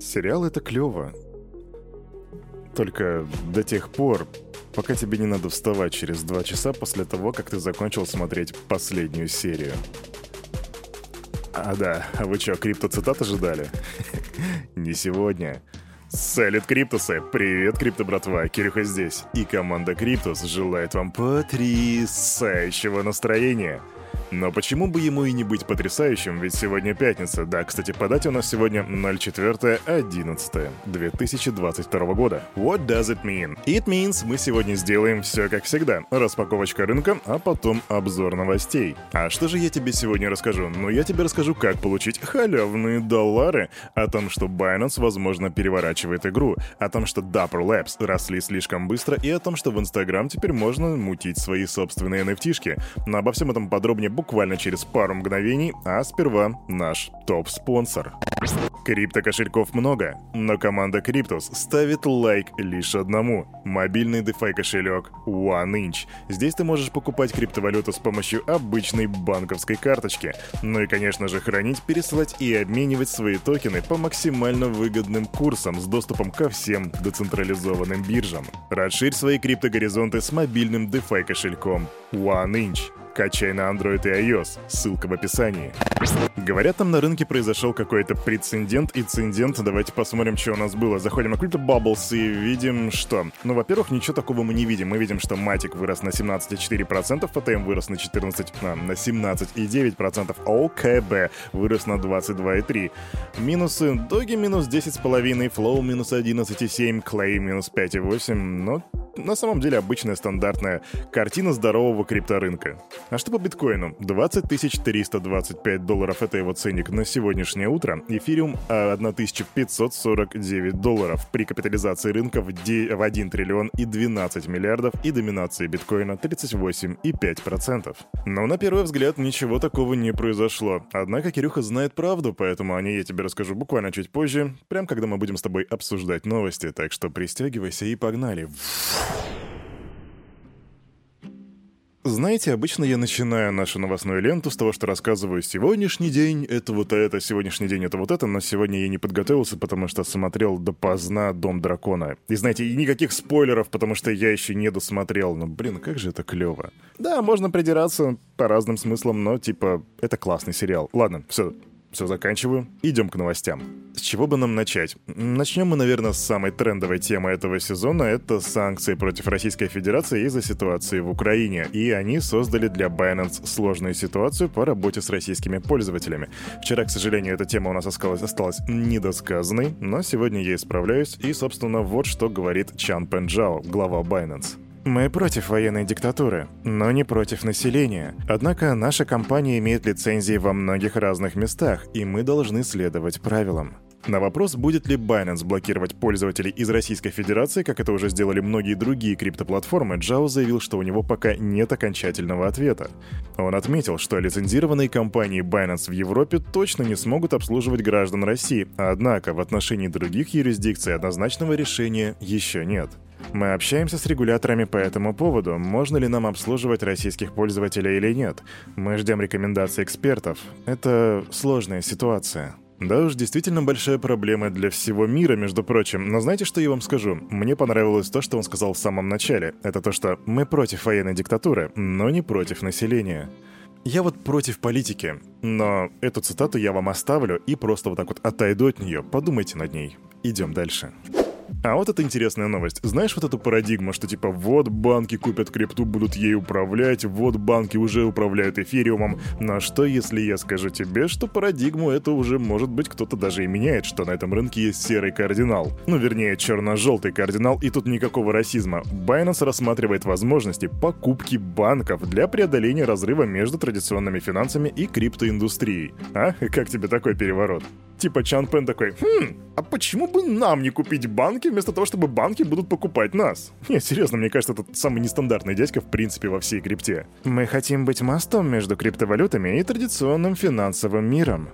Сериал это клево. Только до тех пор, пока тебе не надо вставать через два часа после того, как ты закончил смотреть последнюю серию. А да, а вы что, крипто-цитат ожидали? Не сегодня. Салют, Криптусы! Привет, Крипто братва! Кирюха здесь. И команда Криптус желает вам потрясающего настроения. Но почему бы ему и не быть потрясающим, ведь сегодня пятница. Да, кстати, по дате у нас сегодня 04.11.2022 года. What does it mean? It means мы сегодня сделаем все как всегда. Распаковочка рынка, а потом обзор новостей. А что же я тебе сегодня расскажу? Ну, я тебе расскажу, как получить халявные доллары, о том, что Binance, возможно, переворачивает игру, о том, что Dapper Labs росли слишком быстро и о том, что в Instagram теперь можно мутить свои собственные NFT-шки. Но обо всем этом подробнее буквально через пару мгновений, а сперва наш топ-спонсор. Крипто-кошельков много, но команда Криптус ставит лайк лишь одному – мобильный DeFi кошелек OneInch. Здесь ты можешь покупать криптовалюту с помощью обычной банковской карточки. Ну и, конечно же, хранить, пересылать и обменивать свои токены по максимально выгодным курсам с доступом ко всем децентрализованным биржам. Расширь свои криптогоризонты с мобильным DeFi кошельком OneInch. Качай на Android и iOS. Ссылка в описании. Говорят, там на рынке произошел какой-то прецедент, инцидент. Давайте посмотрим, что у нас было. Заходим на Crypto Bubbles и видим, что... Ну, во-первых, ничего такого мы не видим. Мы видим, что Матик вырос на 17,4%, ФТМ вырос на 14, а, на 17,9%, а ОКБ вырос на 22,3%. Минусы. Доги минус 10,5%, Flow минус 11,7%, Clay минус 5,8%. Но на самом деле обычная стандартная картина здорового крипторынка. А что по биткоину? 20 325 долларов это его ценник на сегодняшнее утро. Эфириум 1549 долларов при капитализации рынка в, 1 триллион и 12 миллиардов и доминации биткоина 38,5%. Но на первый взгляд ничего такого не произошло. Однако Кирюха знает правду, поэтому о ней я тебе расскажу буквально чуть позже, прям когда мы будем с тобой обсуждать новости, так что пристегивайся и погнали. Знаете, обычно я начинаю нашу новостную ленту с того, что рассказываю «сегодняшний день — это вот это, сегодняшний день — это вот это», но сегодня я не подготовился, потому что смотрел допоздна «Дом дракона». И знаете, и никаких спойлеров, потому что я еще не досмотрел. Ну, блин, как же это клево. Да, можно придираться по разным смыслам, но, типа, это классный сериал. Ладно, все, все, заканчиваю. Идем к новостям. С чего бы нам начать? Начнем мы, наверное, с самой трендовой темы этого сезона. Это санкции против Российской Федерации из-за ситуации в Украине. И они создали для Binance сложную ситуацию по работе с российскими пользователями. Вчера, к сожалению, эта тема у нас осталась, осталась недосказанной, но сегодня я исправляюсь. И, собственно, вот что говорит Чан Пенджао, глава Binance. Мы против военной диктатуры, но не против населения. Однако наша компания имеет лицензии во многих разных местах, и мы должны следовать правилам. На вопрос, будет ли Binance блокировать пользователей из Российской Федерации, как это уже сделали многие другие криптоплатформы, Джао заявил, что у него пока нет окончательного ответа. Он отметил, что лицензированные компании Binance в Европе точно не смогут обслуживать граждан России, однако в отношении других юрисдикций однозначного решения еще нет. Мы общаемся с регуляторами по этому поводу, можно ли нам обслуживать российских пользователей или нет. Мы ждем рекомендаций экспертов. Это сложная ситуация. Да уж, действительно большая проблема для всего мира, между прочим. Но знаете, что я вам скажу? Мне понравилось то, что он сказал в самом начале. Это то, что мы против военной диктатуры, но не против населения. Я вот против политики, но эту цитату я вам оставлю и просто вот так вот отойду от нее. Подумайте над ней. Идем дальше. А вот это интересная новость. Знаешь вот эту парадигму, что типа вот банки купят крипту, будут ей управлять, вот банки уже управляют эфириумом. Но что если я скажу тебе, что парадигму это уже может быть кто-то даже и меняет, что на этом рынке есть серый кардинал. Ну вернее, черно-желтый кардинал, и тут никакого расизма. Binance рассматривает возможности покупки банков для преодоления разрыва между традиционными финансами и криптоиндустрией. А? Как тебе такой переворот? Типа Чан Пен такой, хм, а почему бы нам не купить банки вместо того, чтобы банки будут покупать нас? Не, серьезно, мне кажется, это самый нестандартный дядька в принципе во всей крипте. Мы хотим быть мостом между криптовалютами и традиционным финансовым миром.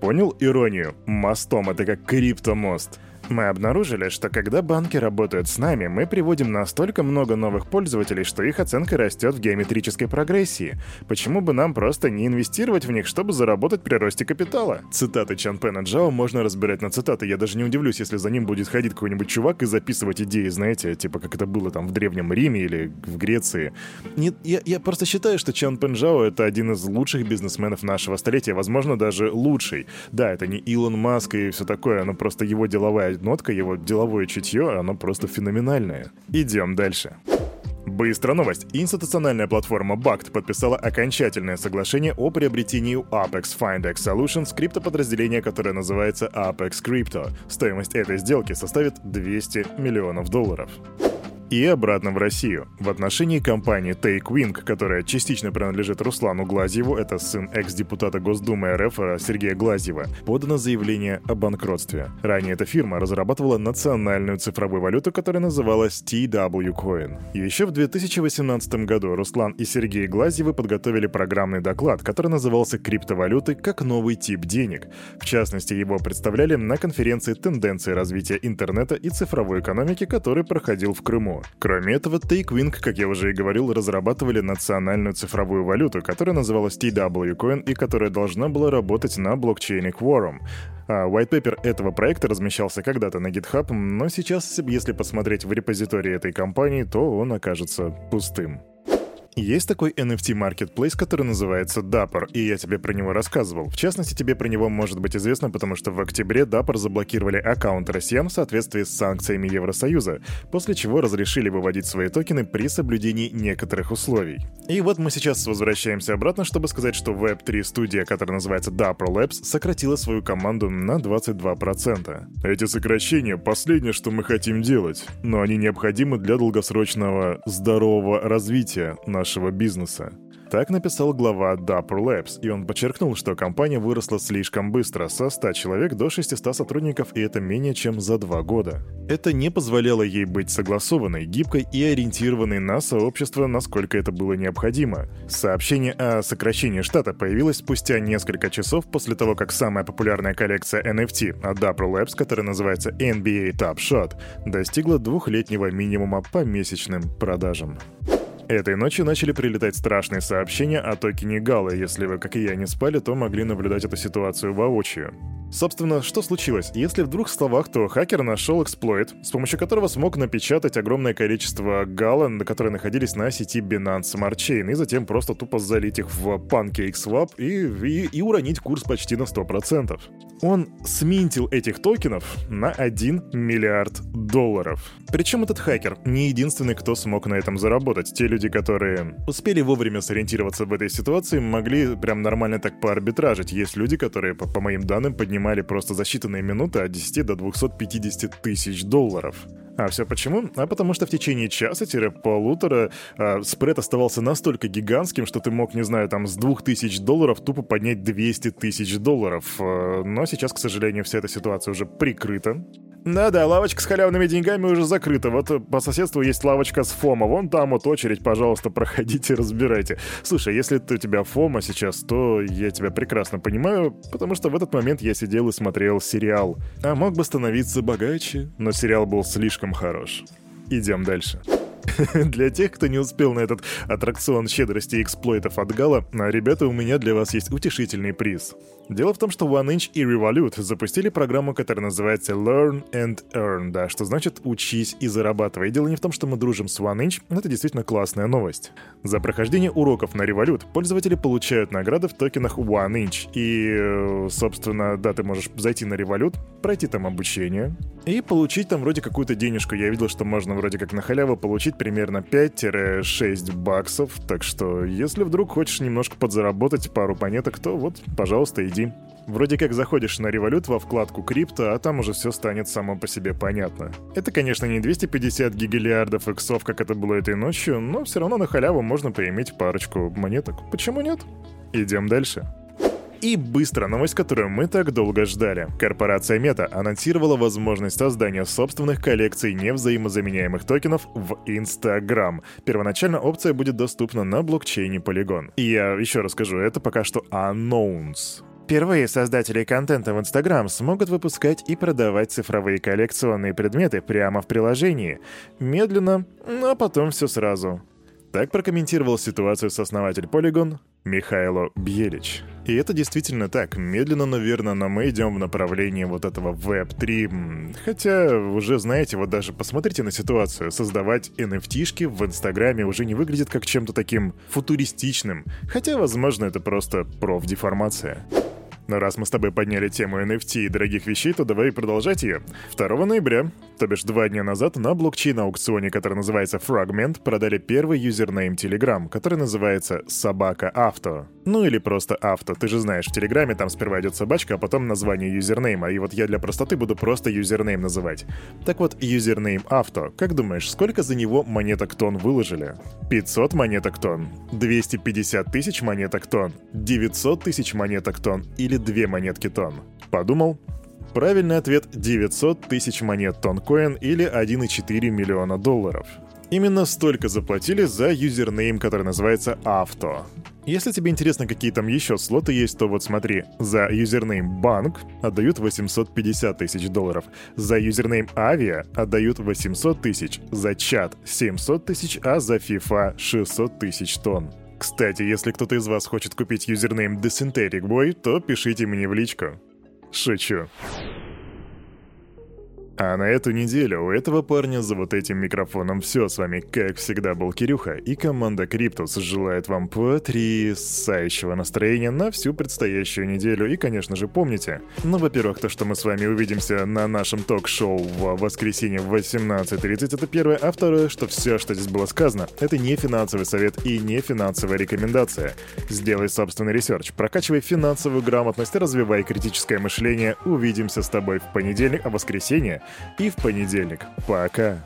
Понял иронию? Мостом — это как криптомост. Мы обнаружили, что когда банки работают с нами, мы приводим настолько много новых пользователей, что их оценка растет в геометрической прогрессии. Почему бы нам просто не инвестировать в них, чтобы заработать при росте капитала? Цитаты Чан Пена Джао можно разбирать на цитаты. Я даже не удивлюсь, если за ним будет ходить какой-нибудь чувак и записывать идеи, знаете, типа как это было там в Древнем Риме или в Греции. Нет, я, я просто считаю, что Чан Пен Джао это один из лучших бизнесменов нашего столетия, возможно, даже лучший. Да, это не Илон Маск и все такое, но просто его деловая нотка, его деловое чутье, оно просто феноменальное. Идем дальше. Быстрая новость. Институциональная платформа BACT подписала окончательное соглашение о приобретении Apex FindX Solutions криптоподразделения, которое называется Apex Crypto. Стоимость этой сделки составит 200 миллионов долларов и обратно в Россию. В отношении компании TakeWing, которая частично принадлежит Руслану Глазьеву, это сын экс-депутата Госдумы РФ Сергея Глазьева, подано заявление о банкротстве. Ранее эта фирма разрабатывала национальную цифровую валюту, которая называлась TW Coin. Еще в 2018 году Руслан и Сергей Глазьевы подготовили программный доклад, который назывался «Криптовалюты как новый тип денег». В частности, его представляли на конференции «Тенденции развития интернета и цифровой экономики», который проходил в Крыму. Кроме этого, TakeWing, как я уже и говорил, разрабатывали национальную цифровую валюту, которая называлась TW Coin и которая должна была работать на блокчейне Quorum. А white paper этого проекта размещался когда-то на GitHub, но сейчас, если посмотреть в репозитории этой компании, то он окажется пустым. Есть такой NFT Marketplace, который называется Dapper, и я тебе про него рассказывал. В частности, тебе про него может быть известно, потому что в октябре Dapper заблокировали аккаунт россиян в соответствии с санкциями Евросоюза, после чего разрешили выводить свои токены при соблюдении некоторых условий. И вот мы сейчас возвращаемся обратно, чтобы сказать, что Web3 студия, которая называется Dapper Labs, сократила свою команду на 22%. Эти сокращения — последнее, что мы хотим делать, но они необходимы для долгосрочного здорового развития нашего нашего бизнеса. Так написал глава Dapper Labs, и он подчеркнул, что компания выросла слишком быстро, со 100 человек до 600 сотрудников, и это менее чем за два года. Это не позволяло ей быть согласованной, гибкой и ориентированной на сообщество, насколько это было необходимо. Сообщение о сокращении штата появилось спустя несколько часов после того, как самая популярная коллекция NFT от Dapper Labs, которая называется NBA Top Shot, достигла двухлетнего минимума по месячным продажам. Этой ночью начали прилетать страшные сообщения о токене Гала. Если вы, как и я, не спали, то могли наблюдать эту ситуацию воочию. Собственно, что случилось? Если в словах, то хакер нашел эксплойт, с помощью которого смог напечатать огромное количество гала, которые находились на сети Binance Smart Chain, и затем просто тупо залить их в PancakeSwap и, и, и уронить курс почти на 100%. Он сминтил этих токенов на 1 миллиард долларов. Причем этот хакер не единственный, кто смог на этом заработать. Те люди, которые успели вовремя сориентироваться в этой ситуации, могли прям нормально так поарбитражить. Есть люди, которые, по, по моим данным, поднимали просто за считанные минуты от 10 до 250 тысяч долларов. А все почему? А потому что в течение часа-полутора э, спред оставался настолько гигантским, что ты мог, не знаю, там с 2000 долларов тупо поднять 200 тысяч долларов. Э, но сейчас, к сожалению, вся эта ситуация уже прикрыта. Да-да, лавочка с халявными деньгами уже закрыта. Вот э, по соседству есть лавочка с Фома. Вон там вот очередь, пожалуйста, проходите, разбирайте. Слушай, если ты у тебя Фома сейчас, то я тебя прекрасно понимаю, потому что в этот момент я сидел и смотрел сериал. А мог бы становиться богаче, но сериал был слишком хорош. Идем дальше. Для тех, кто не успел на этот аттракцион щедрости и эксплойтов от Гала, а, ребята, у меня для вас есть утешительный приз. Дело в том, что OneInch и Revolut запустили программу, которая называется Learn and Earn, да, что значит «учись и зарабатывай». Дело не в том, что мы дружим с OneInch, это действительно классная новость. За прохождение уроков на Revolut пользователи получают награды в токенах OneInch. И, э, собственно, да, ты можешь зайти на Revolut, пройти там обучение и получить там вроде какую-то денежку. Я видел, что можно вроде как на халяву получить примерно 5-6 баксов, так что если вдруг хочешь немножко подзаработать пару монеток, то вот, пожалуйста, иди. Вроде как заходишь на револют во вкладку крипто, а там уже все станет само по себе понятно. Это, конечно, не 250 гигалиардов иксов, как это было этой ночью, но все равно на халяву можно поиметь парочку монеток. Почему нет? Идем дальше. И быстро новость, которую мы так долго ждали. Корпорация Meta анонсировала возможность создания собственных коллекций невзаимозаменяемых токенов в Instagram. Первоначально опция будет доступна на блокчейне Polygon. И я еще расскажу, это пока что announce. Впервые создатели контента в Instagram смогут выпускать и продавать цифровые коллекционные предметы прямо в приложении. Медленно, а потом все сразу. Так прокомментировал ситуацию сооснователь Polygon Михайло Бьелич. И это действительно так. Медленно, наверное, но мы идем в направлении вот этого Web3. Хотя, уже знаете, вот даже посмотрите на ситуацию. Создавать NFT-шки в Инстаграме уже не выглядит как чем-то таким футуристичным. Хотя, возможно, это просто профдеформация. Но раз мы с тобой подняли тему NFT и дорогих вещей, то давай продолжать ее. 2 ноября, то бишь два дня назад, на блокчейн-аукционе, который называется Fragment, продали первый username Telegram, который называется «Собака auto». Ну или просто авто. Ты же знаешь, в Телеграме там сперва идет собачка, а потом название username а. И вот я для простоты буду просто username называть. Так вот, username auto. Как думаешь, сколько за него монеток TON выложили? 500 монеток TON, 250 тысяч монеток TON, 900 тысяч монеток TON или 2 монетки TON? Подумал? Правильный ответ — 900 тысяч монет Toncoin или 1,4 миллиона долларов. Именно столько заплатили за username, который называется «auto». Если тебе интересно, какие там еще слоты есть, то вот смотри. За username bank отдают 850 тысяч долларов. За username avia отдают 800 тысяч. За чат 700 тысяч, а за FIFA 600 тысяч TON. Кстати, если кто-то из вас хочет купить username Dysenteric Boy, то пишите мне в личку. Шучу. А на эту неделю у этого парня за вот этим микрофоном все. С вами, как всегда, был Кирюха, и команда Криптус желает вам потрясающего настроения на всю предстоящую неделю. И, конечно же, помните, ну, во-первых, то, что мы с вами увидимся на нашем ток-шоу в воскресенье в 18.30, это первое. А второе, что все, что здесь было сказано, это не финансовый совет и не финансовая рекомендация. Сделай собственный research, прокачивай финансовую грамотность, развивай критическое мышление. Увидимся с тобой в понедельник, а воскресенье и в понедельник. Пока!